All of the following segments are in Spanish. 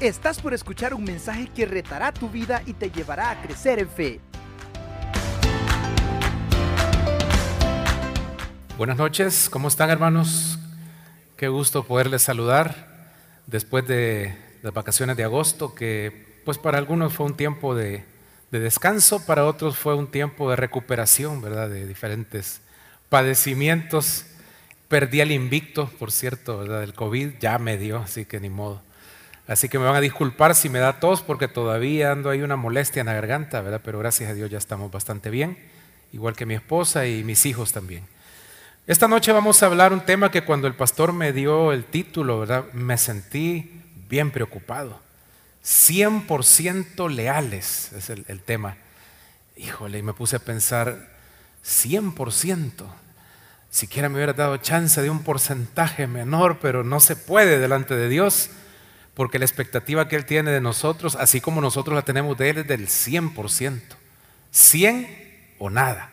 Estás por escuchar un mensaje que retará tu vida y te llevará a crecer en fe. Buenas noches, ¿cómo están hermanos? Qué gusto poderles saludar después de las vacaciones de agosto, que pues para algunos fue un tiempo de, de descanso, para otros fue un tiempo de recuperación, ¿verdad? De diferentes padecimientos. Perdí el invicto, por cierto, ¿verdad? Del COVID ya me dio, así que ni modo. Así que me van a disculpar si me da tos porque todavía ando ahí una molestia en la garganta, ¿verdad? Pero gracias a Dios ya estamos bastante bien, igual que mi esposa y mis hijos también. Esta noche vamos a hablar un tema que cuando el pastor me dio el título, ¿verdad? Me sentí bien preocupado. 100% leales es el, el tema. Híjole, y me puse a pensar, 100%. Siquiera me hubiera dado chance de un porcentaje menor, pero no se puede delante de Dios porque la expectativa que Él tiene de nosotros, así como nosotros la tenemos de Él, es del 100%. 100 o nada.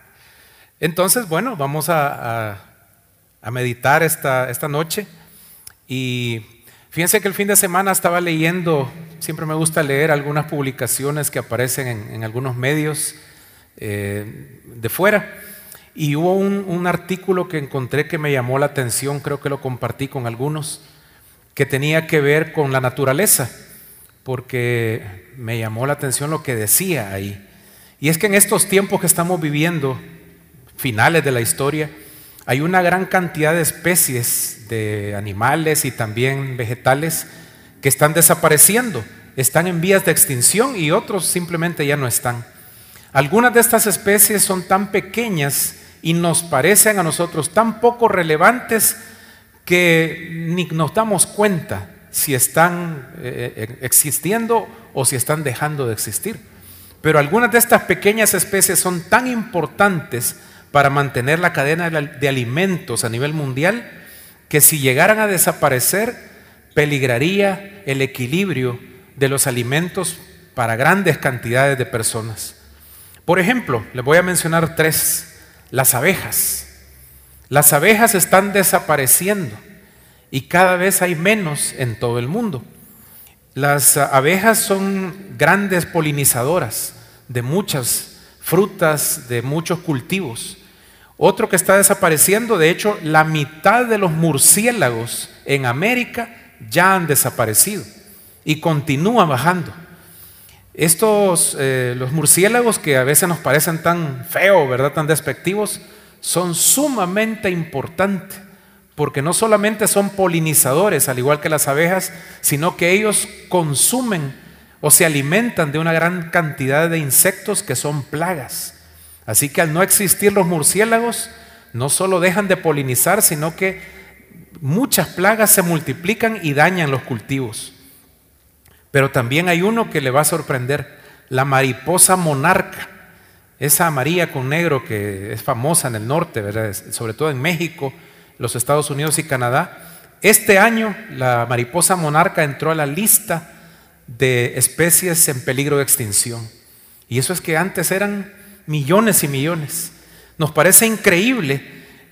Entonces, bueno, vamos a, meditar esta, esta noche. Y fíjense que el fin de semana estaba leyendo, siempre me gusta leer algunas publicaciones que aparecen en, algunos medios eh, de fuera. Y hubo un artículo que encontré que me llamó la atención, creo que lo compartí con algunos que tenía que ver con la naturaleza, porque me llamó la atención lo que decía ahí. Y es que en estos tiempos que estamos viviendo, finales de la historia, hay una gran cantidad de especies de animales y también vegetales que están desapareciendo, están en vías de extinción y otros simplemente ya no están. Algunas de estas especies son tan pequeñas y nos parecen a nosotros tan poco relevantes que ni nos damos cuenta si están eh, existiendo o si están dejando de existir. Pero algunas de estas pequeñas especies son tan importantes para mantener la cadena de alimentos a nivel mundial que si llegaran a desaparecer, peligraría el equilibrio de los alimentos para grandes cantidades de personas. Por ejemplo, les voy a mencionar tres. Las abejas. Las abejas están desapareciendo y cada vez hay menos en todo el mundo. Las abejas son grandes polinizadoras de muchas frutas, de muchos cultivos. Otro que está desapareciendo, de hecho, la mitad de los murciélagos en América ya han desaparecido y continúan bajando. Estos, eh, los murciélagos que a veces nos parecen tan feos, ¿verdad? Tan despectivos, son sumamente importantes porque no solamente son polinizadores, al igual que las abejas, sino que ellos consumen o se alimentan de una gran cantidad de insectos que son plagas. Así que al no existir los murciélagos, no solo dejan de polinizar, sino que muchas plagas se multiplican y dañan los cultivos. Pero también hay uno que le va a sorprender, la mariposa monarca, esa amarilla con negro que es famosa en el norte, ¿verdad? sobre todo en México, los Estados Unidos y Canadá. Este año la mariposa monarca entró a la lista de especies en peligro de extinción. Y eso es que antes eran millones y millones. Nos parece increíble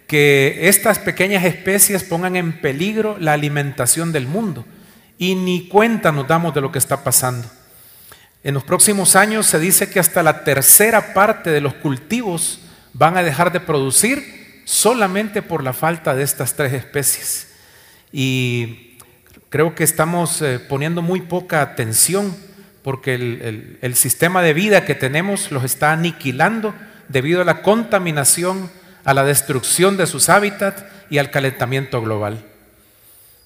que estas pequeñas especies pongan en peligro la alimentación del mundo y ni cuenta nos damos de lo que está pasando. En los próximos años se dice que hasta la tercera parte de los cultivos van a dejar de producir solamente por la falta de estas tres especies. Y creo que estamos eh, poniendo muy poca atención porque el, sistema de vida que tenemos los está aniquilando debido a la contaminación, a la destrucción de sus hábitats y al calentamiento global.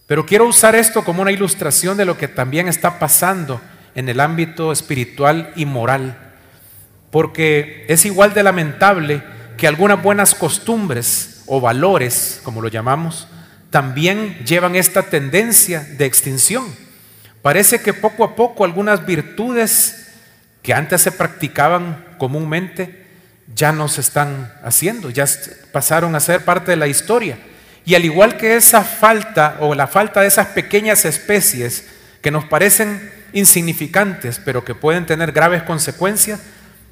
Pero quiero usar esto como una ilustración de lo que también está pasando en el ámbito espiritual y moral, porque es igual de lamentable que algunas buenas costumbres o valores, como lo llamamos, también llevan esta tendencia de extinción. Parece que poco a poco algunas virtudes que antes se practicaban comúnmente ya no se están haciendo, ya pasaron a ser parte de la historia. Y al igual que esa falta o la falta de esas pequeñas especies que nos parecen insignificantes, pero que pueden tener graves consecuencias,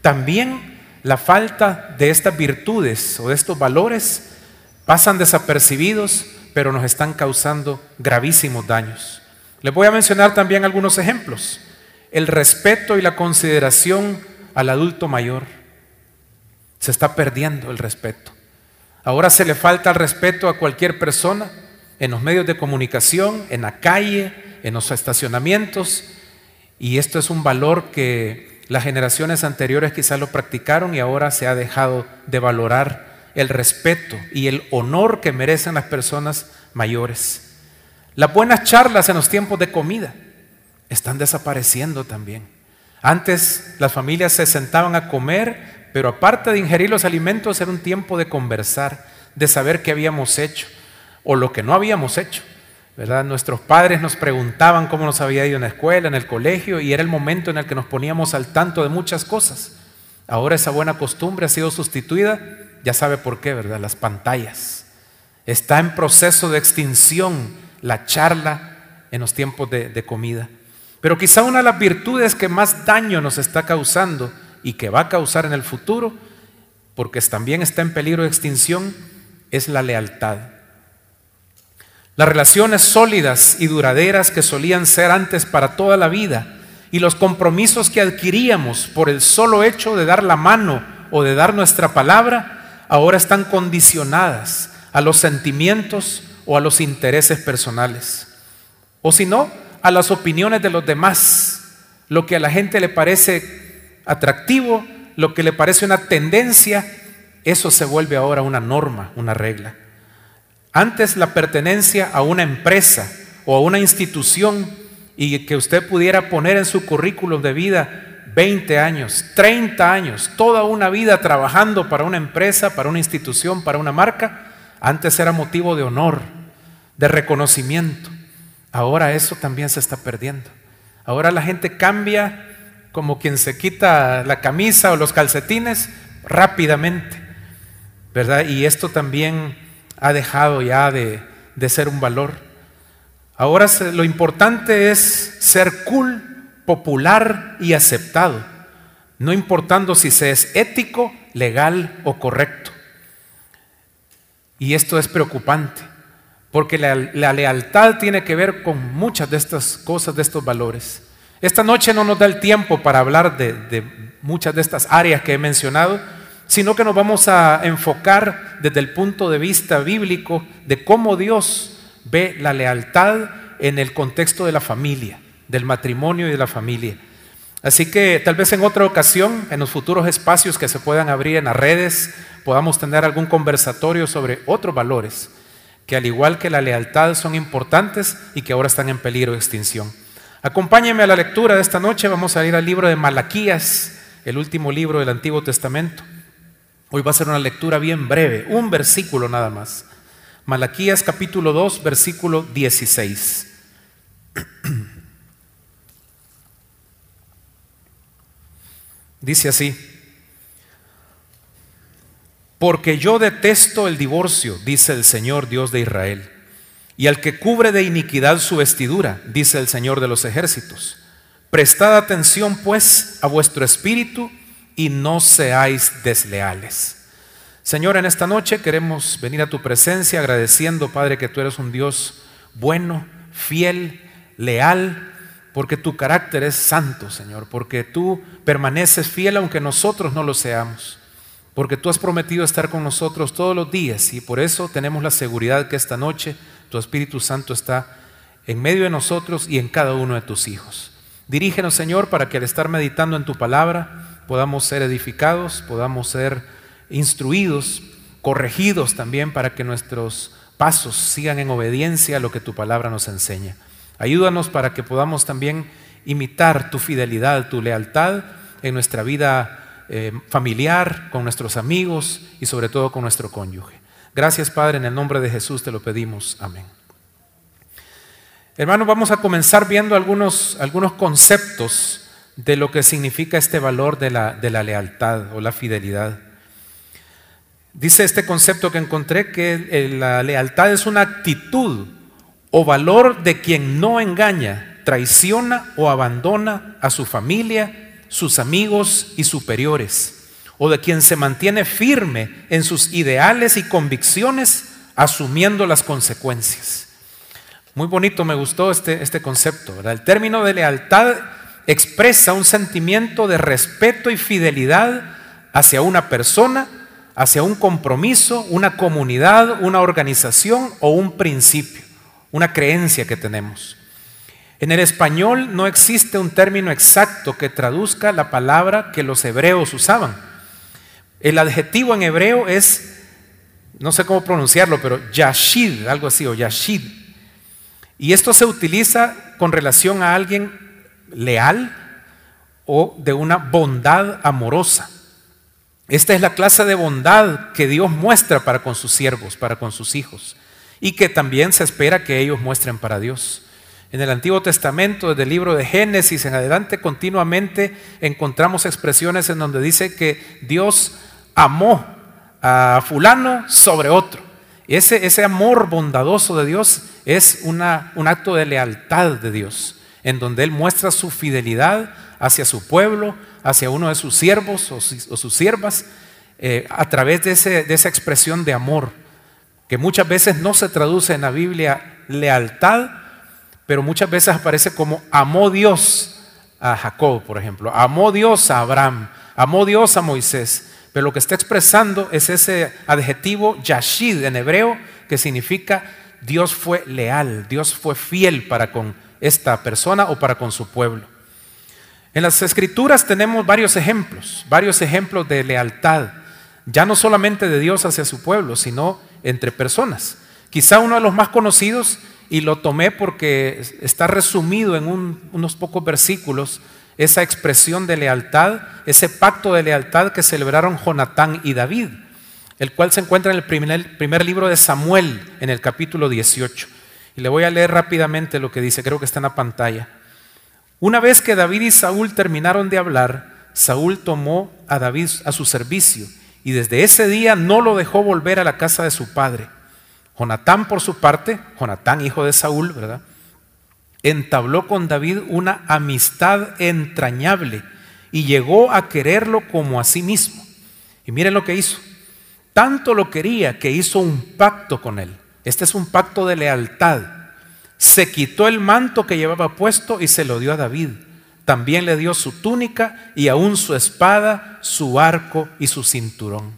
también la falta de estas virtudes o de estos valores pasan desapercibidos, pero nos están causando gravísimos daños. Les voy a mencionar también algunos ejemplos. El respeto y la consideración al adulto mayor. Se está perdiendo el respeto. Ahora se le falta el respeto a cualquier persona en los medios de comunicación, en la calle, en los estacionamientos. Y esto es un valor que las generaciones anteriores quizás lo practicaron y ahora se ha dejado de valorar el respeto y el honor que merecen las personas mayores. Las buenas charlas en los tiempos de comida están desapareciendo también. Antes las familias se sentaban a comer, pero aparte de ingerir los alimentos era un tiempo de conversar, de saber qué habíamos hecho o lo que no habíamos hecho. ¿Verdad? Nuestros padres nos preguntaban cómo nos había ido en la escuela, en el colegio, y era el momento en el que nos poníamos al tanto de muchas cosas. Ahora esa buena costumbre ha sido sustituida, ya sabe por qué, ¿verdad? Las pantallas. Está en proceso de extinción la charla en los tiempos de, de comida. Pero quizá una de las virtudes que más daño nos está causando y que va a causar en el futuro, porque también está en peligro de extinción, es la lealtad. Las relaciones sólidas y duraderas que solían ser antes para toda la vida y los compromisos que adquiríamos por el solo hecho de dar la mano o de dar nuestra palabra, ahora están condicionadas a los sentimientos o a los intereses personales. O si no, a las opiniones de los demás, lo que a la gente le parece atractivo, lo que le parece una tendencia, eso se vuelve ahora una norma, una regla. Antes la pertenencia a una empresa o a una institución y que usted pudiera poner en su currículum de vida 20 años, 30 años, toda una vida trabajando para una empresa, para una institución, para una marca, antes era motivo de honor, de reconocimiento. Ahora eso también se está perdiendo. Ahora la gente cambia como quien se quita la camisa o los calcetines rápidamente, ¿verdad? Y esto también ha dejado ya de, ser un valor. Ahora lo importante es ser cool, popular y aceptado, no importando si se es ético, legal o correcto. Y esto es preocupante, porque la, lealtad tiene que ver con muchas de estas cosas, de estos valores. Esta noche no nos da el tiempo para hablar de muchas de estas áreas que he mencionado, sino que nos vamos a enfocar desde el punto de vista bíblico de cómo Dios ve la lealtad en el contexto de la familia, del matrimonio y de la familia. Así que tal vez en otra ocasión, en los futuros espacios que se puedan abrir en las redes, podamos tener algún conversatorio sobre otros valores que al igual que la lealtad son importantes y que ahora están en peligro de extinción. Acompáñenme a la lectura de esta noche, vamos a ir al libro de Malaquías, el último libro del Antiguo Testamento. Hoy va a ser una lectura bien breve, un versículo nada más. Malaquías capítulo 2, versículo 16. Dice así, porque yo detesto el divorcio, dice el Señor Dios de Israel, y al que cubre de iniquidad su vestidura, dice el Señor de los ejércitos. Prestad atención pues a vuestro espíritu y no seáis desleales. Señor, en esta noche queremos venir a tu presencia agradeciendo, Padre, que tú eres un Dios bueno, fiel, leal, porque tu carácter es santo, Señor, porque tú permaneces fiel aunque nosotros no lo seamos, porque tú has prometido estar con nosotros todos los días y por eso tenemos la seguridad que esta noche tu Espíritu Santo está en medio de nosotros y en cada uno de tus hijos. Dirígenos, Señor, para que al estar meditando en tu palabra, podamos ser edificados, podamos ser instruidos, corregidos también para que nuestros pasos sigan en obediencia a lo que tu palabra nos enseña. Ayúdanos para que podamos también imitar tu fidelidad, tu lealtad en nuestra vida eh, familiar, con nuestros amigos y sobre todo con nuestro cónyuge. Gracias Padre, en el nombre de Jesús te lo pedimos. Amén. Hermanos, vamos a comenzar viendo algunos, algunos conceptos de lo que significa este valor de la, de la lealtad o la fidelidad. Dice este concepto que encontré que la lealtad es una actitud o valor de quien no engaña, traiciona o abandona a su familia, sus amigos y superiores, o de quien se mantiene firme en sus ideales y convicciones asumiendo las consecuencias. Muy bonito, me gustó este, este concepto. El término de lealtad expresa un sentimiento de respeto y fidelidad hacia una persona, hacia un compromiso, una comunidad, una organización o un principio, una creencia que tenemos. En el español no existe un término exacto que traduzca la palabra que los hebreos usaban. El adjetivo en hebreo es, no sé cómo pronunciarlo, pero yashid, algo así, o yashid. Y esto se utiliza con relación a alguien leal o de una bondad amorosa. Esta es la clase de bondad que Dios muestra para con sus siervos, para con sus hijos, y que también se espera que ellos muestren para Dios. En el Antiguo Testamento, desde el libro de Génesis en adelante, continuamente encontramos expresiones en donde dice que Dios amó a fulano sobre otro. Ese, ese amor bondadoso de Dios es una, un acto de lealtad de Dios, en donde Él muestra su fidelidad hacia su pueblo, hacia uno de sus siervos o, sus siervas, eh, a través de, de esa expresión de amor, que muchas veces no se traduce en la Biblia lealtad, pero muchas veces aparece como amó Dios a Jacob, por ejemplo, amó Dios a Abraham, amó Dios a Moisés. Pero lo que está expresando es ese adjetivo yashid en hebreo, que significa Dios fue leal, Dios fue fiel para con esta persona o para con su pueblo. En las escrituras tenemos varios ejemplos, varios ejemplos de lealtad, ya no solamente de Dios hacia su pueblo, sino entre personas. Quizá uno de los más conocidos y lo tomé porque está resumido en unos pocos versículos esa expresión de lealtad, ese pacto de lealtad que celebraron Jonatán y David, el cual se encuentra en el primer, primer libro de Samuel, en el capítulo 18. Y le voy a leer rápidamente lo que dice, creo que está en la pantalla. Una vez que David y Saúl terminaron de hablar, Saúl tomó a David a su servicio y desde ese día no lo dejó volver a la casa de su padre. Jonatán, por su parte, Jonatán, hijo de Saúl, ¿verdad? Entabló con David una amistad entrañable y llegó a quererlo como a sí mismo. Y miren lo que hizo. Tanto lo quería que hizo un pacto con él. Este es un pacto de lealtad. Se quitó el manto que llevaba puesto y se lo dio a David. También le dio su túnica y aún su espada, su arco y su cinturón.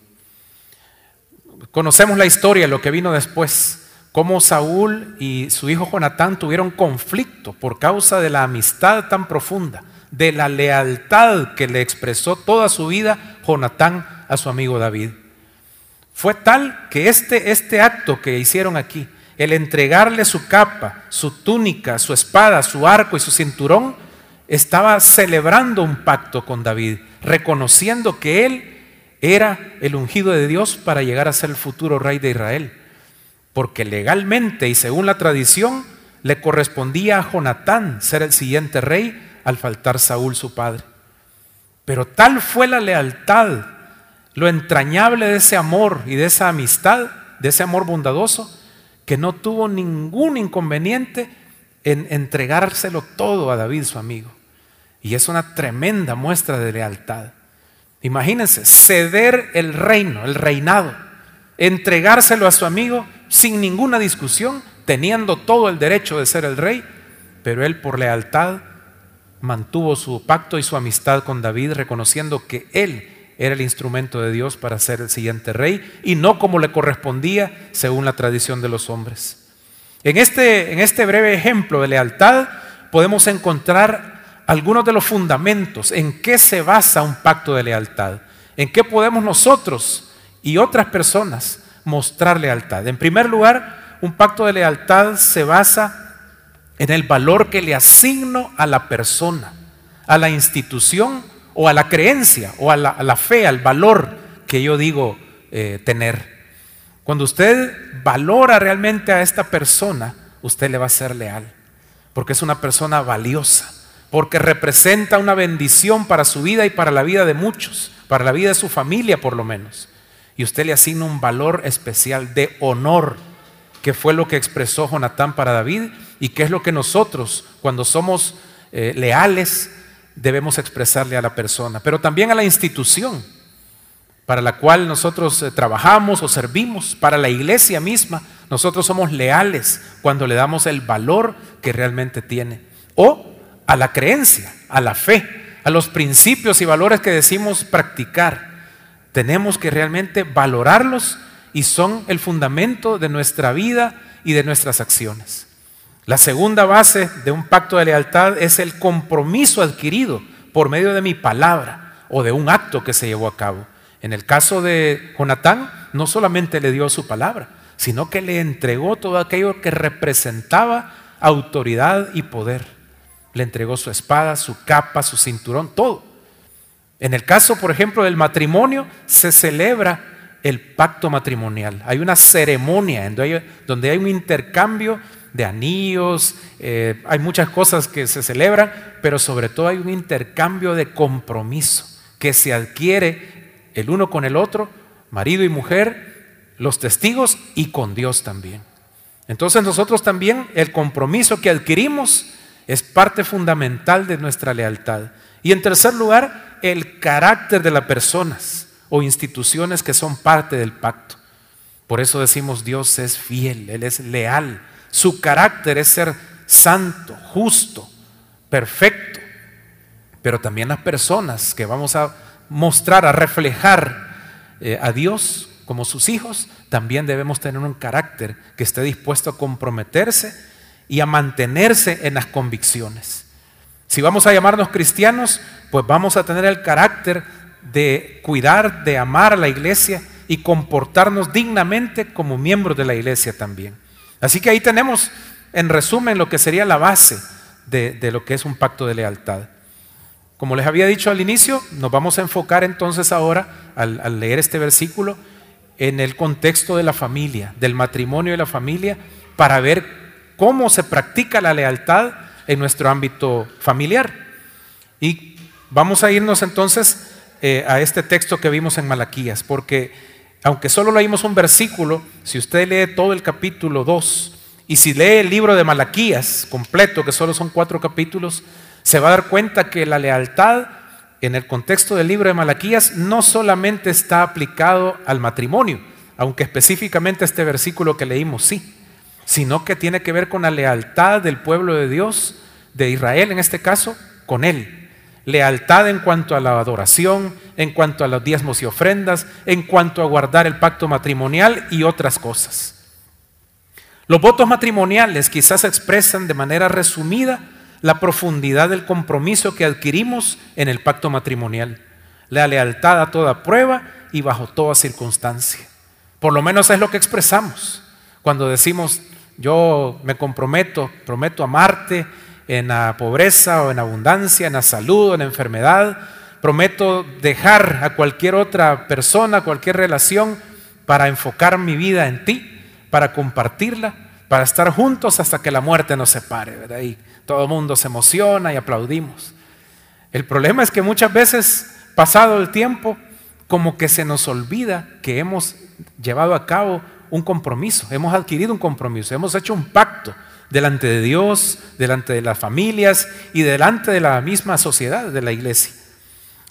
Conocemos la historia, lo que vino después, cómo Saúl y su hijo Jonatán tuvieron conflicto por causa de la amistad tan profunda, de la lealtad que le expresó toda su vida Jonatán a su amigo David. Fue tal que este, este acto que hicieron aquí, el entregarle su capa, su túnica, su espada, su arco y su cinturón, estaba celebrando un pacto con David, reconociendo que él era el ungido de Dios para llegar a ser el futuro rey de Israel. Porque legalmente y según la tradición le correspondía a Jonatán ser el siguiente rey al faltar Saúl su padre. Pero tal fue la lealtad, lo entrañable de ese amor y de esa amistad, de ese amor bondadoso, que no tuvo ningún inconveniente en entregárselo todo a David, su amigo. Y es una tremenda muestra de lealtad. Imagínense, ceder el reino, el reinado, entregárselo a su amigo sin ninguna discusión, teniendo todo el derecho de ser el rey, pero él por lealtad mantuvo su pacto y su amistad con David, reconociendo que él era el instrumento de Dios para ser el siguiente rey y no como le correspondía según la tradición de los hombres. En este, en este breve ejemplo de lealtad podemos encontrar algunos de los fundamentos, en qué se basa un pacto de lealtad, en qué podemos nosotros y otras personas mostrar lealtad. En primer lugar, un pacto de lealtad se basa en el valor que le asigno a la persona, a la institución o a la creencia o a la, fe, al valor que yo digo eh, tener. Cuando usted valora realmente a esta persona, usted le va a ser leal, porque es una persona valiosa porque representa una bendición para su vida y para la vida de muchos, para la vida de su familia por lo menos. Y usted le asigna un valor especial de honor, que fue lo que expresó Jonatán para David y que es lo que nosotros, cuando somos eh, leales, debemos expresarle a la persona, pero también a la institución. para la cual nosotros eh, trabajamos o servimos, para la iglesia misma, nosotros somos leales cuando le damos el valor que realmente tiene. O a la creencia, a la fe, a los principios y valores que decimos practicar. Tenemos que realmente valorarlos y son el fundamento de nuestra vida y de nuestras acciones. La segunda base de un pacto de lealtad es el compromiso adquirido por medio de mi palabra o de un acto que se llevó a cabo. En el caso de Jonatán, no solamente le dio su palabra, sino que le entregó todo aquello que representaba autoridad y poder. Le entregó su espada, su capa, su cinturón, todo. En el caso, por ejemplo, del matrimonio, se celebra el pacto matrimonial. Hay una ceremonia donde hay un intercambio de anillos, eh, hay muchas cosas que se celebran, pero sobre todo hay un intercambio de compromiso que se adquiere el uno con el otro, marido y mujer, los testigos y con Dios también. Entonces nosotros también el compromiso que adquirimos es parte fundamental de nuestra lealtad. Y en tercer lugar, el carácter de las personas o instituciones que son parte del pacto. Por eso decimos Dios es fiel, Él es leal. Su carácter es ser santo, justo, perfecto. Pero también las personas que vamos a mostrar, a reflejar eh, a Dios como sus hijos, también debemos tener un carácter que esté dispuesto a comprometerse y a mantenerse en las convicciones. Si vamos a llamarnos cristianos, pues vamos a tener el carácter de cuidar, de amar a la iglesia y comportarnos dignamente como miembros de la iglesia también. Así que ahí tenemos, en resumen, lo que sería la base de, lo que es un pacto de lealtad. Como les había dicho al inicio, nos vamos a enfocar entonces ahora, al, al leer este versículo, en el contexto de la familia, del matrimonio y la familia, para ver cómo se practica la lealtad en nuestro ámbito familiar. Y vamos a irnos entonces eh, a este texto que vimos en Malaquías, porque aunque solo leímos un versículo, si usted lee todo el capítulo 2 y si lee el libro de Malaquías completo, que solo son cuatro capítulos, se va a dar cuenta que la lealtad en el contexto del libro de Malaquías no solamente está aplicado al matrimonio, aunque específicamente este versículo que leímos sí, sino que tiene que ver con la lealtad del pueblo de Dios, de Israel en este caso, con Él. Lealtad en cuanto a la adoración, en cuanto a los diezmos y ofrendas, en cuanto a guardar el pacto matrimonial y otras cosas. Los votos matrimoniales quizás expresan de manera resumida la profundidad del compromiso que adquirimos en el pacto matrimonial, la lealtad a toda prueba y bajo toda circunstancia. Por lo menos es lo que expresamos cuando decimos, yo me comprometo, prometo amarte en la pobreza o en abundancia, en la salud o en la enfermedad. Prometo dejar a cualquier otra persona, cualquier relación, para enfocar mi vida en ti, para compartirla, para estar juntos hasta que la muerte nos separe. Y todo el mundo se emociona y aplaudimos. El problema es que muchas veces, pasado el tiempo, como que se nos olvida que hemos llevado a cabo un compromiso, hemos adquirido un compromiso, hemos hecho un pacto delante de Dios, delante de las familias y delante de la misma sociedad de la iglesia.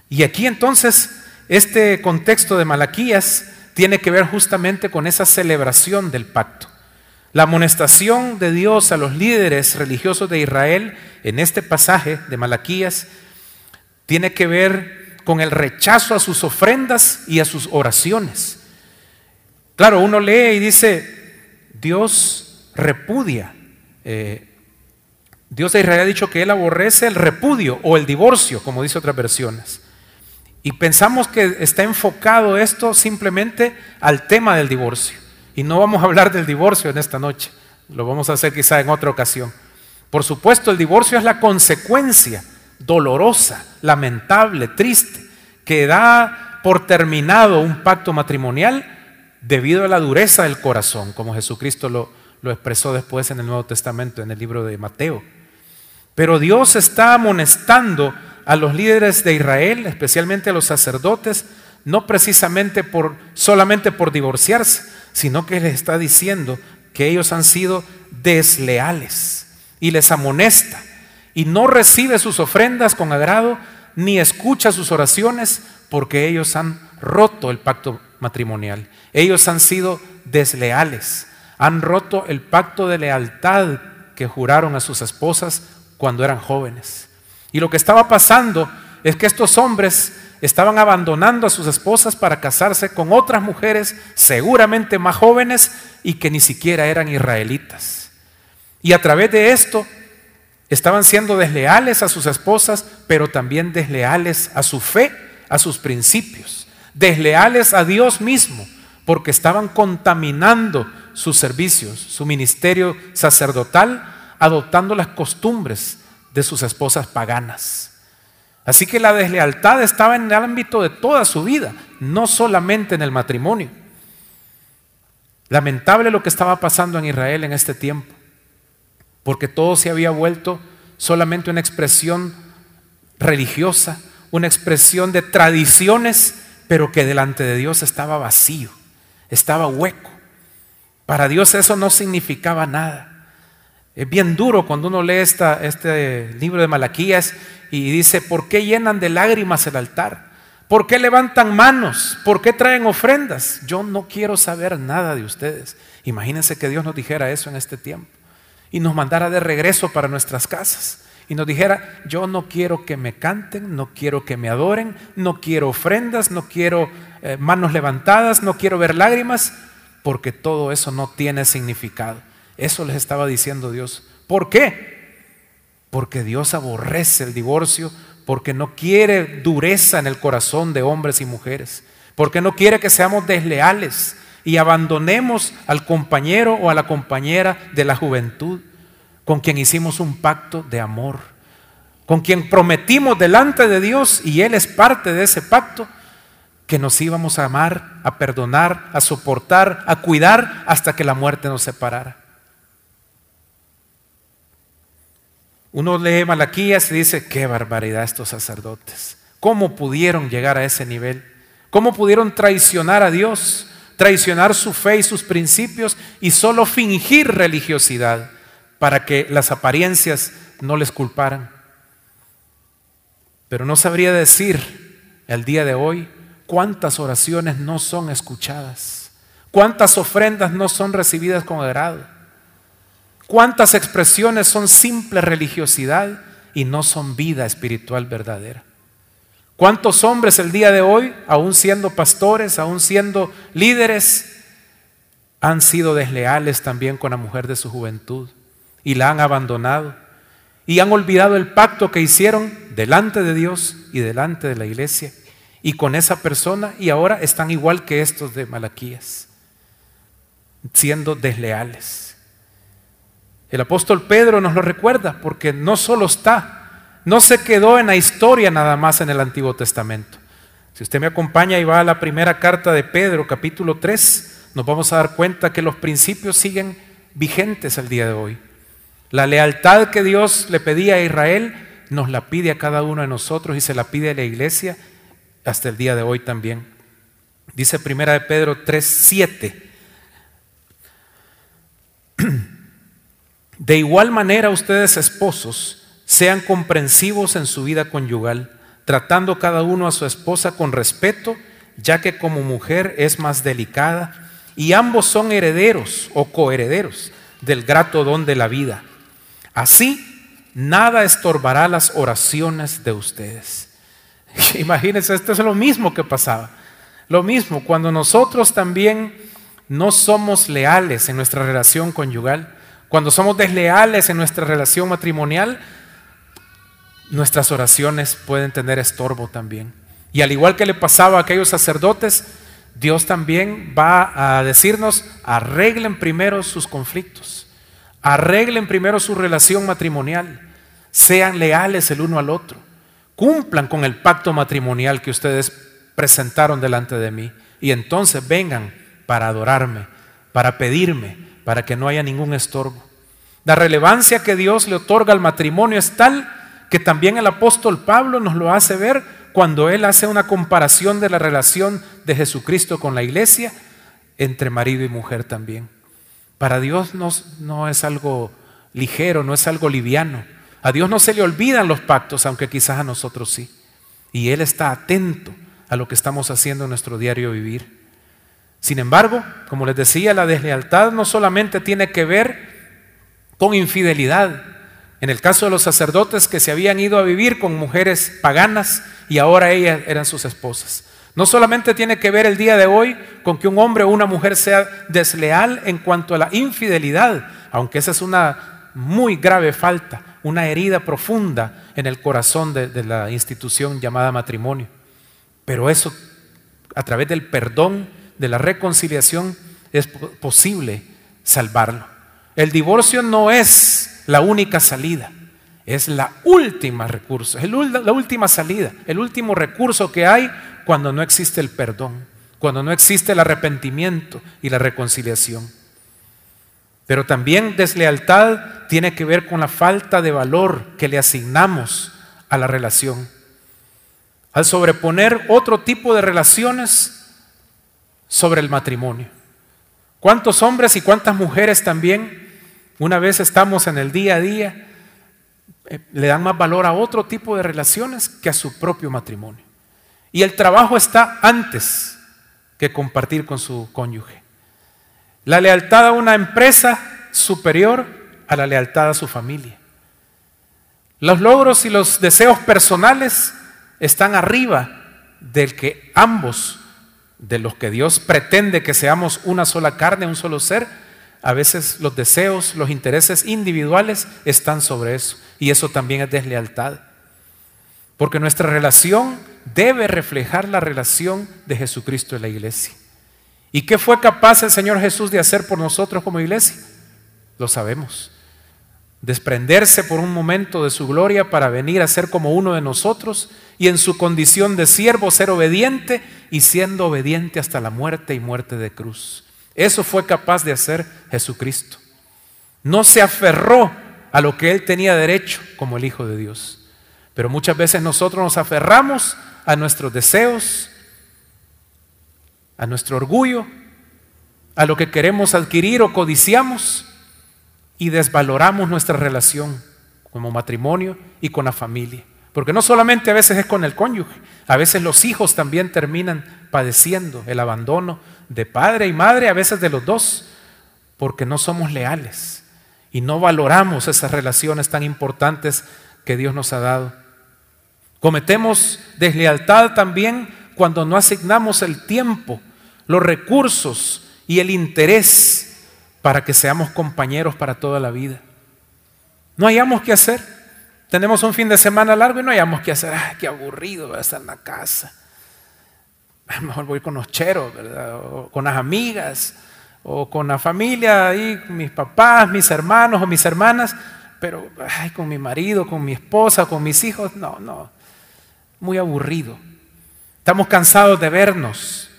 Y aquí entonces este contexto de Malaquías tiene que ver justamente con esa celebración del pacto. La amonestación de Dios a los líderes religiosos de Israel en este pasaje de Malaquías tiene que ver con el rechazo a sus ofrendas y a sus oraciones. Claro, uno lee y dice, Dios repudia. Eh, Dios de Israel ha dicho que Él aborrece el repudio o el divorcio, como dice otras versiones. Y pensamos que está enfocado esto simplemente al tema del divorcio. Y no vamos a hablar del divorcio en esta noche. Lo vamos a hacer quizá en otra ocasión. Por supuesto, el divorcio es la consecuencia dolorosa, lamentable, triste, que da por terminado un pacto matrimonial debido a la dureza del corazón, como Jesucristo lo, lo expresó después en el Nuevo Testamento, en el libro de Mateo. Pero Dios está amonestando a los líderes de Israel, especialmente a los sacerdotes, no precisamente por solamente por divorciarse, sino que les está diciendo que ellos han sido desleales y les amonesta y no recibe sus ofrendas con agrado ni escucha sus oraciones porque ellos han roto el pacto matrimonial. Ellos han sido desleales, han roto el pacto de lealtad que juraron a sus esposas cuando eran jóvenes. Y lo que estaba pasando es que estos hombres estaban abandonando a sus esposas para casarse con otras mujeres seguramente más jóvenes y que ni siquiera eran israelitas. Y a través de esto estaban siendo desleales a sus esposas, pero también desleales a su fe, a sus principios, desleales a Dios mismo, porque estaban contaminando sus servicios, su ministerio sacerdotal, adoptando las costumbres de sus esposas paganas. Así que la deslealtad estaba en el ámbito de toda su vida, no solamente en el matrimonio. Lamentable lo que estaba pasando en Israel en este tiempo, porque todo se había vuelto solamente una expresión religiosa, una expresión de tradiciones, pero que delante de Dios estaba vacío, estaba hueco. Para Dios eso no significaba nada. Es bien duro cuando uno lee esta, este libro de Malaquías y dice, ¿por qué llenan de lágrimas el altar? ¿Por qué levantan manos? ¿Por qué traen ofrendas? Yo no quiero saber nada de ustedes. Imagínense que Dios nos dijera eso en este tiempo y nos mandara de regreso para nuestras casas y nos dijera, yo no quiero que me canten, no quiero que me adoren, no quiero ofrendas, no quiero eh, manos levantadas, no quiero ver lágrimas, porque todo eso no tiene significado. Eso les estaba diciendo Dios. ¿Por qué? Porque Dios aborrece el divorcio, porque no quiere dureza en el corazón de hombres y mujeres, porque no quiere que seamos desleales y abandonemos al compañero o a la compañera de la juventud con quien hicimos un pacto de amor, con quien prometimos delante de Dios y Él es parte de ese pacto que nos íbamos a amar, a perdonar, a soportar, a cuidar hasta que la muerte nos separara. Uno lee Malaquías y dice, qué barbaridad estos sacerdotes. ¿Cómo pudieron llegar a ese nivel? ¿Cómo pudieron traicionar a Dios, traicionar su fe y sus principios y solo fingir religiosidad para que las apariencias no les culparan? Pero no sabría decir el día de hoy cuántas oraciones no son escuchadas, cuántas ofrendas no son recibidas con agrado ¿Cuántas expresiones son simple religiosidad y no son vida espiritual verdadera? ¿Cuántos hombres el día de hoy, aún siendo pastores, aún siendo líderes, han sido desleales también con la mujer de su juventud y la han abandonado y han olvidado el pacto que hicieron delante de Dios y delante de la iglesia y con esa persona y ahora están igual que estos de Malaquías, siendo desleales? El apóstol Pedro nos lo recuerda porque no solo está, no se quedó en la historia nada más en el Antiguo Testamento. Si usted me acompaña y va a la primera carta de Pedro, capítulo 3, nos vamos a dar cuenta que los principios siguen vigentes el día de hoy. La lealtad que Dios le pedía a Israel nos la pide a cada uno de nosotros y se la pide a la iglesia hasta el día de hoy también. Dice primera de Pedro 3, 7. De igual manera ustedes esposos sean comprensivos en su vida conyugal, tratando cada uno a su esposa con respeto, ya que como mujer es más delicada, y ambos son herederos o coherederos del grato don de la vida. Así, nada estorbará las oraciones de ustedes. Imagínense, esto es lo mismo que pasaba. Lo mismo, cuando nosotros también no somos leales en nuestra relación conyugal, cuando somos desleales en nuestra relación matrimonial, nuestras oraciones pueden tener estorbo también. Y al igual que le pasaba a aquellos sacerdotes, Dios también va a decirnos, arreglen primero sus conflictos, arreglen primero su relación matrimonial, sean leales el uno al otro, cumplan con el pacto matrimonial que ustedes presentaron delante de mí y entonces vengan para adorarme, para pedirme, para que no haya ningún estorbo. La relevancia que Dios le otorga al matrimonio es tal que también el apóstol Pablo nos lo hace ver cuando él hace una comparación de la relación de Jesucristo con la iglesia entre marido y mujer también. Para Dios no, es algo ligero, no es algo liviano. A Dios no se le olvidan los pactos, aunque quizás a nosotros sí. Y Él está atento a lo que estamos haciendo en nuestro diario vivir. Sin embargo, como les decía, la deslealtad no solamente tiene que ver con infidelidad. En el caso de los sacerdotes que se habían ido a vivir con mujeres paganas y ahora ellas eran sus esposas. No solamente tiene que ver el día de hoy con que un hombre o una mujer sea desleal en cuanto a la infidelidad, aunque esa es una muy grave falta, una herida profunda en el corazón de, la institución llamada matrimonio. Pero eso, a través del perdón, de la reconciliación, es posible salvarlo. El divorcio no es la única salida, es la última recurso, es la última salida, el último recurso que hay cuando no existe el perdón, cuando no existe el arrepentimiento y la reconciliación. Pero también deslealtad tiene que ver con la falta de valor que le asignamos a la relación. Al sobreponer otro tipo de relaciones sobre el matrimonio. ¿Cuántos hombres y cuántas mujeres también una vez estamos en el día a día, eh, le dan más valor a otro tipo de relaciones que a su propio matrimonio. Y el trabajo está antes que compartir con su cónyuge. La lealtad a una empresa superior a la lealtad a su familia. Los logros y los deseos personales están arriba del que ambos, de los que Dios pretende que seamos una sola carne, un solo ser, a veces los deseos, los intereses individuales están sobre eso. Y eso también es deslealtad. Porque nuestra relación debe reflejar la relación de Jesucristo en la iglesia. ¿Y qué fue capaz el Señor Jesús de hacer por nosotros como iglesia? Lo sabemos. Desprenderse por un momento de su gloria para venir a ser como uno de nosotros y en su condición de siervo ser obediente y siendo obediente hasta la muerte y muerte de cruz. Eso fue capaz de hacer Jesucristo. No se aferró a lo que él tenía derecho como el Hijo de Dios. Pero muchas veces nosotros nos aferramos a nuestros deseos, a nuestro orgullo, a lo que queremos adquirir o codiciamos y desvaloramos nuestra relación como matrimonio y con la familia. Porque no solamente a veces es con el cónyuge, a veces los hijos también terminan padeciendo el abandono de padre y madre, a veces de los dos, porque no somos leales y no valoramos esas relaciones tan importantes que Dios nos ha dado. Cometemos deslealtad también cuando no asignamos el tiempo, los recursos y el interés para que seamos compañeros para toda la vida. No hayamos que hacer. Tenemos un fin de semana largo y no hayamos que hacer. ¡Ay, qué aburrido! Voy a estar en la casa. Mejor voy con los cheros, ¿verdad? O con las amigas, o con la familia, ahí, mis papás, mis hermanos o mis hermanas, pero ay, con mi marido, con mi esposa, con mis hijos, no, no. Muy aburrido. Estamos cansados de vernos.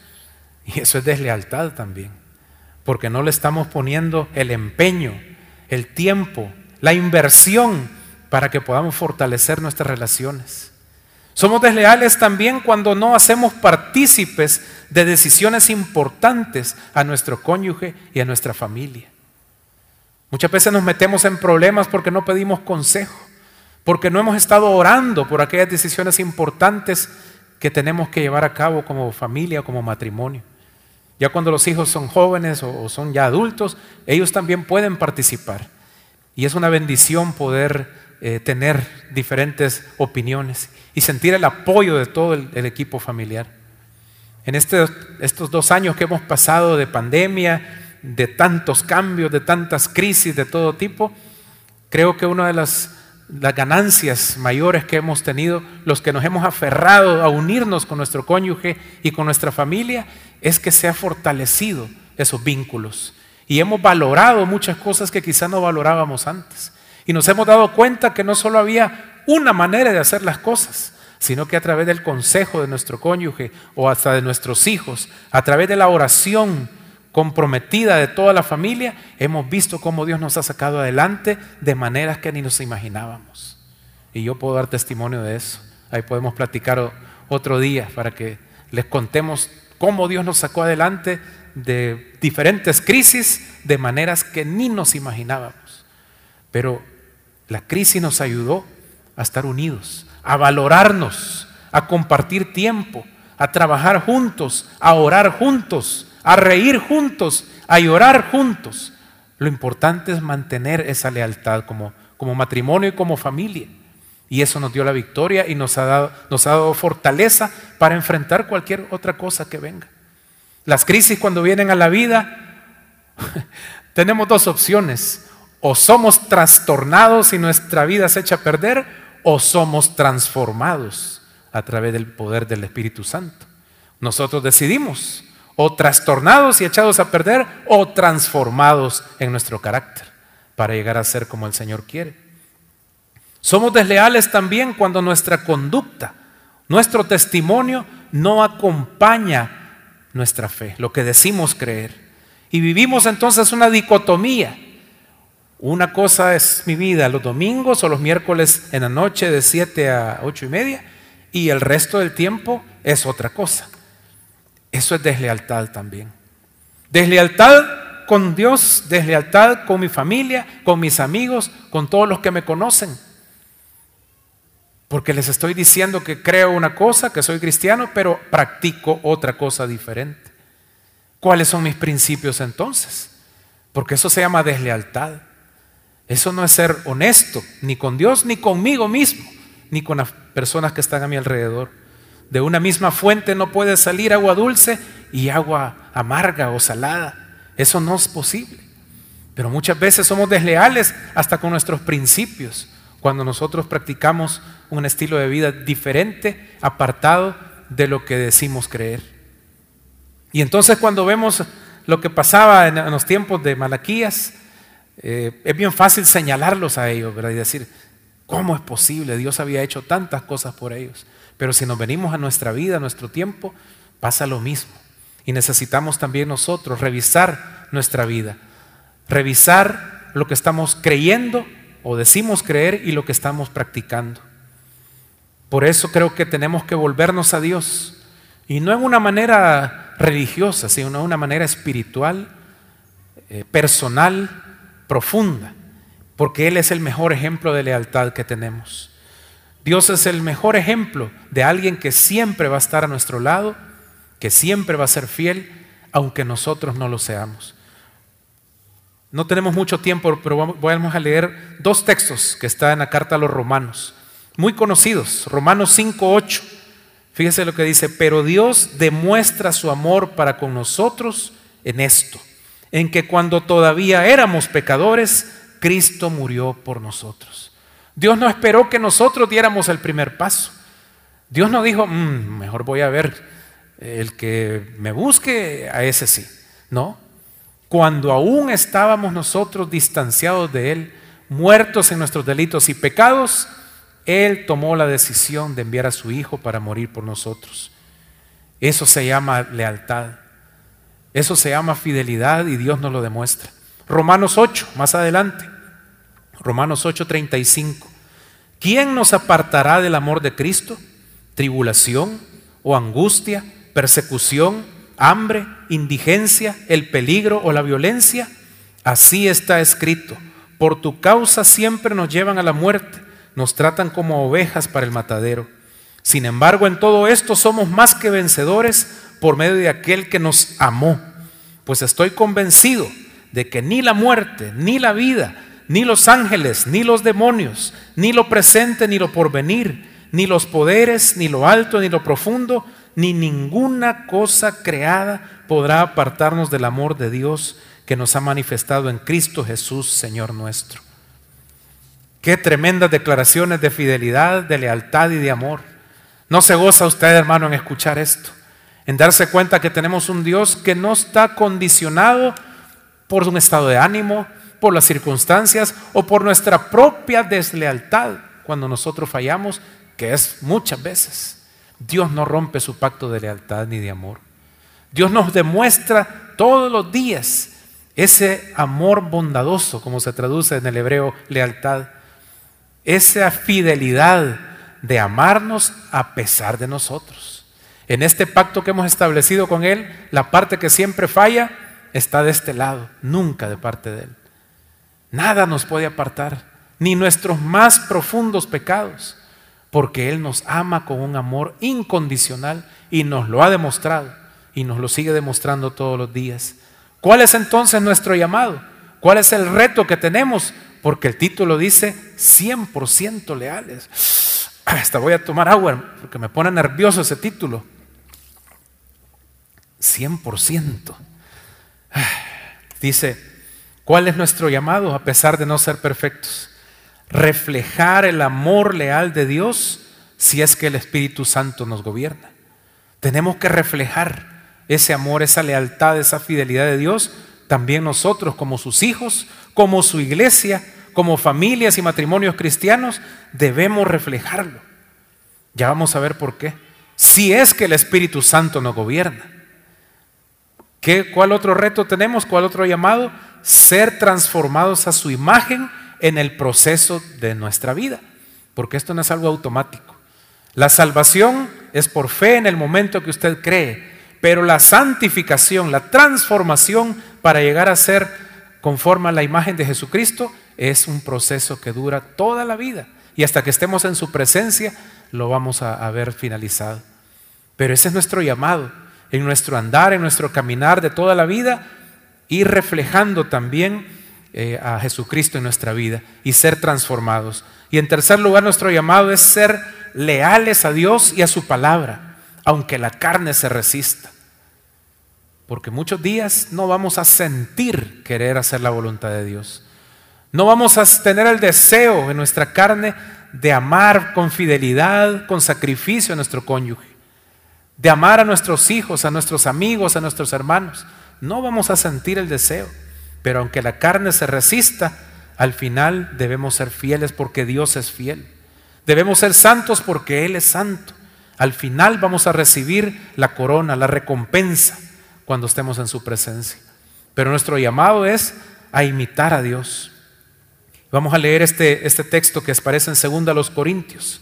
Y eso es deslealtad también, porque no le estamos poniendo el empeño, el tiempo, la inversión para que podamos fortalecer nuestras relaciones. Somos desleales también cuando no hacemos partícipes de decisiones importantes a nuestro cónyuge y a nuestra familia. Muchas veces nos metemos en problemas porque no pedimos consejo, porque no hemos estado orando por aquellas decisiones importantes que tenemos que llevar a cabo como familia, como matrimonio. Ya cuando los hijos son jóvenes o son ya adultos, ellos también pueden participar. Y es una bendición poder eh, tener diferentes opiniones y sentir el apoyo de todo el, equipo familiar. En este, estos dos años que hemos pasado de pandemia, de tantos cambios, de tantas crisis de todo tipo, creo que una de las, las ganancias mayores que hemos tenido, los que nos hemos aferrado a unirnos con nuestro cónyuge y con nuestra familia, es que se ha fortalecido esos vínculos. Y hemos valorado muchas cosas que quizá no valorábamos antes. Y nos hemos dado cuenta que no solo había una manera de hacer las cosas, sino que a través del consejo de nuestro cónyuge o hasta de nuestros hijos, a través de la oración comprometida de toda la familia, hemos visto cómo Dios nos ha sacado adelante de maneras que ni nos imaginábamos. Y yo puedo dar testimonio de eso. Ahí podemos platicar otro día para que les contemos cómo Dios nos sacó adelante de diferentes crisis de maneras que ni nos imaginábamos. Pero la crisis nos ayudó a estar unidos, a valorarnos, a compartir tiempo, a trabajar juntos, a orar juntos, a reír juntos, a llorar juntos. Lo importante es mantener esa lealtad como, como matrimonio y como familia. Y eso nos dio la victoria y nos ha, dado, nos ha dado fortaleza para enfrentar cualquier otra cosa que venga. Las crisis cuando vienen a la vida, tenemos dos opciones. O somos trastornados y nuestra vida se echa a perder, o somos transformados a través del poder del Espíritu Santo. Nosotros decidimos o trastornados y echados a perder o transformados en nuestro carácter para llegar a ser como el Señor quiere. Somos desleales también cuando nuestra conducta, nuestro testimonio no acompaña nuestra fe, lo que decimos creer. Y vivimos entonces una dicotomía. Una cosa es mi vida los domingos o los miércoles en la noche de 7 a 8 y media y el resto del tiempo es otra cosa. Eso es deslealtad también. Deslealtad con Dios, deslealtad con mi familia, con mis amigos, con todos los que me conocen. Porque les estoy diciendo que creo una cosa, que soy cristiano, pero practico otra cosa diferente. ¿Cuáles son mis principios entonces? Porque eso se llama deslealtad. Eso no es ser honesto, ni con Dios, ni conmigo mismo, ni con las personas que están a mi alrededor. De una misma fuente no puede salir agua dulce y agua amarga o salada. Eso no es posible. Pero muchas veces somos desleales hasta con nuestros principios cuando nosotros practicamos un estilo de vida diferente, apartado de lo que decimos creer. Y entonces cuando vemos lo que pasaba en, los tiempos de Malaquías, eh, es bien fácil señalarlos a ellos, ¿verdad? Y decir, ¿cómo es posible? Dios había hecho tantas cosas por ellos. Pero si nos venimos a nuestra vida, a nuestro tiempo, pasa lo mismo. Y necesitamos también nosotros revisar nuestra vida, revisar lo que estamos creyendo o decimos creer y lo que estamos practicando. Por eso creo que tenemos que volvernos a Dios. Y no en una manera religiosa, sino en una manera espiritual, eh, personal, profunda. Porque Él es el mejor ejemplo de lealtad que tenemos. Dios es el mejor ejemplo de alguien que siempre va a estar a nuestro lado, que siempre va a ser fiel, aunque nosotros no lo seamos. No tenemos mucho tiempo, pero vamos a leer dos textos que están en la carta a los romanos, muy conocidos. Romanos 5.8. Fíjese lo que dice, pero Dios demuestra su amor para con nosotros en esto, en que cuando todavía éramos pecadores, Cristo murió por nosotros. Dios no esperó que nosotros diéramos el primer paso. Dios no dijo, mm, mejor voy a ver el que me busque, a ese sí. No, cuando aún estábamos nosotros distanciados de Él, muertos en nuestros delitos y pecados, Él tomó la decisión de enviar a su Hijo para morir por nosotros. Eso se llama lealtad. Eso se llama fidelidad y Dios nos lo demuestra. Romanos 8, más adelante. Romanos 8, 35. ¿Quién nos apartará del amor de Cristo? ¿Tribulación o angustia, persecución? hambre, indigencia, el peligro o la violencia? Así está escrito. Por tu causa siempre nos llevan a la muerte, nos tratan como ovejas para el matadero. Sin embargo, en todo esto somos más que vencedores por medio de aquel que nos amó. Pues estoy convencido de que ni la muerte, ni la vida, ni los ángeles, ni los demonios, ni lo presente, ni lo porvenir, ni los poderes, ni lo alto, ni lo profundo, ni ninguna cosa creada podrá apartarnos del amor de Dios que nos ha manifestado en Cristo Jesús, Señor nuestro. Qué tremendas declaraciones de fidelidad, de lealtad y de amor. ¿No se goza usted, hermano, en escuchar esto? En darse cuenta que tenemos un Dios que no está condicionado por un estado de ánimo, por las circunstancias o por nuestra propia deslealtad cuando nosotros fallamos, que es muchas veces. Dios no rompe su pacto de lealtad ni de amor. Dios nos demuestra todos los días ese amor bondadoso, como se traduce en el hebreo lealtad, esa fidelidad de amarnos a pesar de nosotros. En este pacto que hemos establecido con Él, la parte que siempre falla está de este lado, nunca de parte de Él. Nada nos puede apartar, ni nuestros más profundos pecados. porque Él nos ama con un amor incondicional y nos lo ha demostrado y nos lo sigue demostrando todos los días. ¿Cuál es entonces nuestro llamado? ¿Cuál es el reto que tenemos? Porque el título dice 100% leales. Hasta voy a tomar agua porque me pone nervioso ese título. 100%. Dice, ¿cuál es nuestro llamado a pesar de no ser perfectos? Reflejar el amor leal de Dios si es que el Espíritu Santo nos gobierna. Tenemos que reflejar ese amor, esa lealtad, esa fidelidad de Dios, también nosotros como sus hijos, como su iglesia, como familias y matrimonios cristianos, debemos reflejarlo. Ya vamos a ver por qué. Si es que el Espíritu Santo nos gobierna. ¿Qué, ¿Cuál otro reto tenemos? ¿Cuál otro llamado? Ser transformados a su imagen en el proceso de nuestra vida. Porque esto no es algo automático. La salvación es por fe en el momento que usted cree, pero la santificación, la transformación para llegar a ser conforme a la imagen de Jesucristo es un proceso que dura toda la vida. Y hasta que estemos en su presencia lo vamos a, ver finalizado. Pero ese es nuestro llamado, en nuestro andar, en nuestro caminar de toda la vida, ir reflejando también eh, a Jesucristo en nuestra vida y ser transformados. Y en tercer lugar, nuestro llamado es ser leales a Dios y a su palabra, aunque la carne se resista. Porque muchos días no vamos a sentir querer hacer la voluntad de Dios. No vamos a tener el deseo en nuestra carne de amar con fidelidad, con sacrificio a nuestro cónyuge, de amar a nuestros hijos, a nuestros amigos, a nuestros hermanos. No vamos a sentir el deseo, pero aunque la carne se resista, al final debemos ser fieles porque Dios es fiel. Debemos ser santos porque Él es santo. Al final vamos a recibir la corona, la recompensa cuando estemos en su presencia. Pero nuestro llamado es a imitar a Dios. Vamos a leer este, este texto que aparece en 2 los Corintios.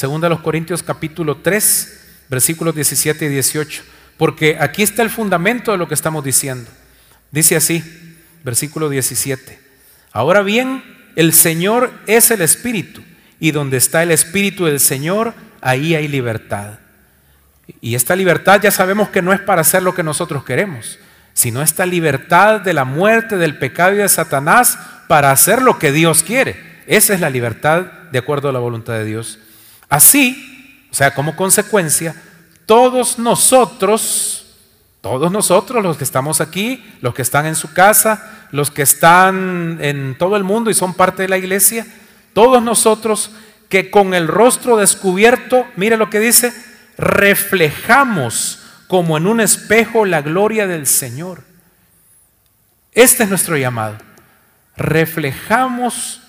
2 los Corintios capítulo 3, versículos 17 y 18. Porque aquí está el fundamento de lo que estamos diciendo. Dice así, versículo 17. Ahora bien, el Señor es el Espíritu, y donde está el Espíritu del Señor, ahí hay libertad. Y esta libertad ya sabemos que no es para hacer lo que nosotros queremos, sino esta libertad de la muerte, del pecado y de Satanás para hacer lo que Dios quiere. Esa es la libertad de acuerdo a la voluntad de Dios. Así, o sea, como consecuencia, todos nosotros, todos nosotros, los que estamos aquí, los que están en su casa, los que están en todo el mundo y son parte de la iglesia, todos nosotros que con el rostro descubierto, mire lo que dice, reflejamos como en un espejo la gloria del Señor. Este es nuestro llamado. Reflejamos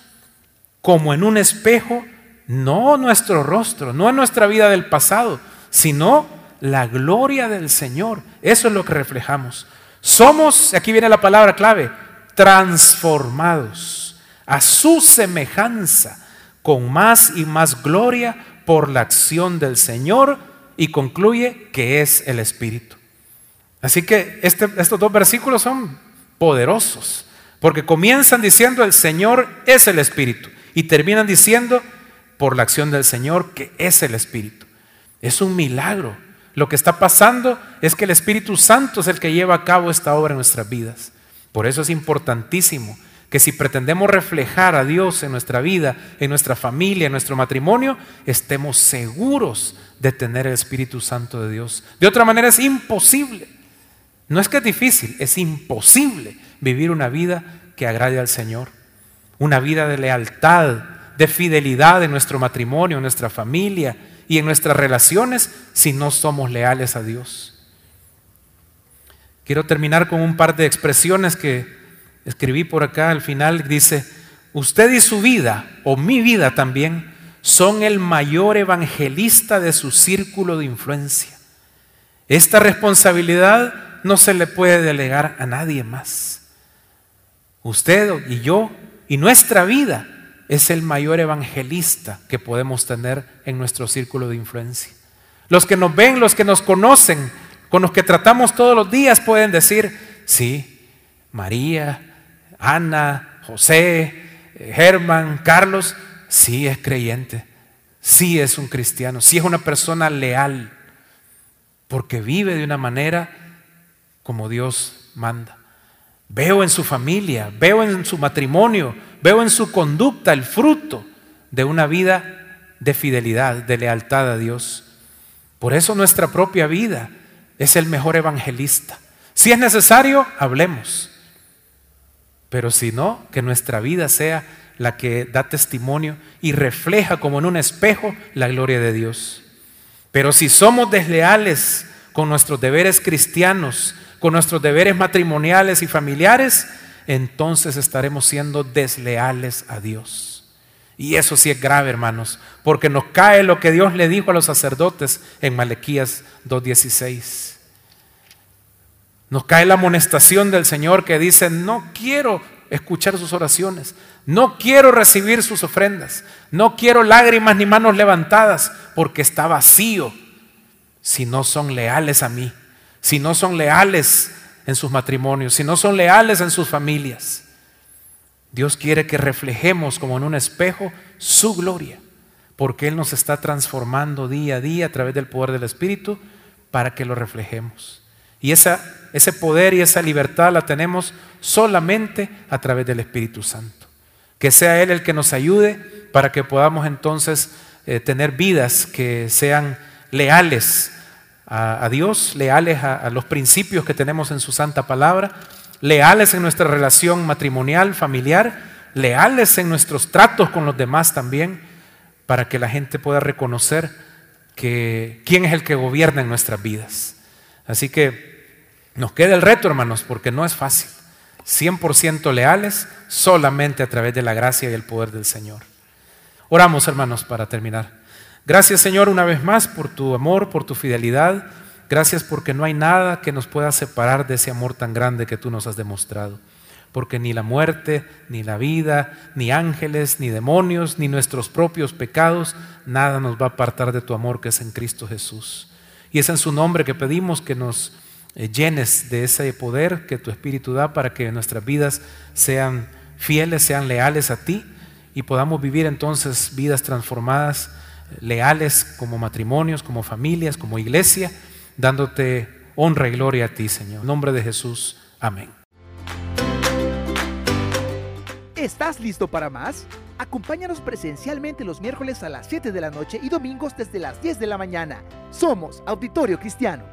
como en un espejo, no nuestro rostro, no nuestra vida del pasado, sino la gloria del Señor. Eso es lo que reflejamos. Somos, aquí viene la palabra clave, transformados a su semejanza, con más y más gloria por la acción del Señor y concluye que es el Espíritu. Así que este, estos dos versículos son poderosos, porque comienzan diciendo el Señor es el Espíritu y terminan diciendo por la acción del Señor que es el Espíritu. Es un milagro. Lo que está pasando es que el Espíritu Santo es el que lleva a cabo esta obra en nuestras vidas. Por eso es importantísimo que si pretendemos reflejar a Dios en nuestra vida, en nuestra familia, en nuestro matrimonio, estemos seguros de tener el Espíritu Santo de Dios. De otra manera es imposible. No es que es difícil, es imposible vivir una vida que agrade al Señor. Una vida de lealtad, de fidelidad en nuestro matrimonio, en nuestra familia y en nuestras relaciones si no somos leales a Dios. Quiero terminar con un par de expresiones que escribí por acá al final. Dice, usted y su vida, o mi vida también, son el mayor evangelista de su círculo de influencia. Esta responsabilidad no se le puede delegar a nadie más. Usted y yo y nuestra vida es el mayor evangelista que podemos tener en nuestro círculo de influencia. Los que nos ven, los que nos conocen, con los que tratamos todos los días pueden decir, sí, María, Ana, José, Germán, Carlos, sí es creyente. sí es un cristiano, sí es una persona leal, porque vive de una manera como Dios manda. Veo en su familia, veo en su matrimonio, veo en su conducta el fruto de una vida de fidelidad, de lealtad a Dios. Por eso nuestra propia vida es el mejor evangelista. Si es necesario, hablemos. Pero si no, que nuestra vida sea la que da testimonio y refleja como en un espejo la gloria de Dios. Pero si somos desleales con nuestros deberes cristianos, con nuestros deberes matrimoniales y familiares, entonces estaremos siendo desleales a Dios. Y eso sí es grave, hermanos, porque nos cae lo que Dios le dijo a los sacerdotes en Malequías 2.16. Nos cae la amonestación del Señor que dice, no quiero escuchar sus oraciones, no quiero recibir sus ofrendas, no quiero lágrimas ni manos levantadas, porque está vacío si no son leales a mí, si no son leales en sus matrimonios, si no son leales en sus familias. Dios quiere que reflejemos como en un espejo su gloria, porque Él nos está transformando día a día a través del poder del Espíritu para que lo reflejemos. Y esa, ese poder y esa libertad la tenemos solamente a través del Espíritu Santo. Que sea Él el que nos ayude para que podamos entonces eh, tener vidas que sean leales a, Dios, leales a los principios que tenemos en su santa palabra, leales en nuestra relación matrimonial, familiar, leales en nuestros tratos con los demás también, para que la gente pueda reconocer que quién es el que gobierna en nuestras vidas. Así que nos queda el reto, hermanos, porque no es fácil. 100% leales solamente a través de la gracia y el poder del Señor. Oramos, hermanos, para terminar. Gracias, Señor, una vez más por tu amor, por tu fidelidad. Gracias porque no hay nada que nos pueda separar de ese amor tan grande que tú nos has demostrado. Porque ni la muerte, ni la vida, ni ángeles, ni demonios, ni nuestros propios pecados, nada nos va a apartar de tu amor que es en Cristo Jesús. Y es en su nombre que pedimos que nos eh, llenes de ese poder que tu Espíritu da para que nuestras vidas sean fieles, sean leales a ti y podamos vivir entonces vidas transformadas, leales como matrimonios, como familias, como iglesia, dándote honra y gloria a ti, Señor. En nombre de Jesús. Amén. ¿Estás listo para más? Acompáñanos presencialmente los miércoles a las 7 de la noche y domingos desde las 10 de la mañana. Somos Auditorio Cristiano.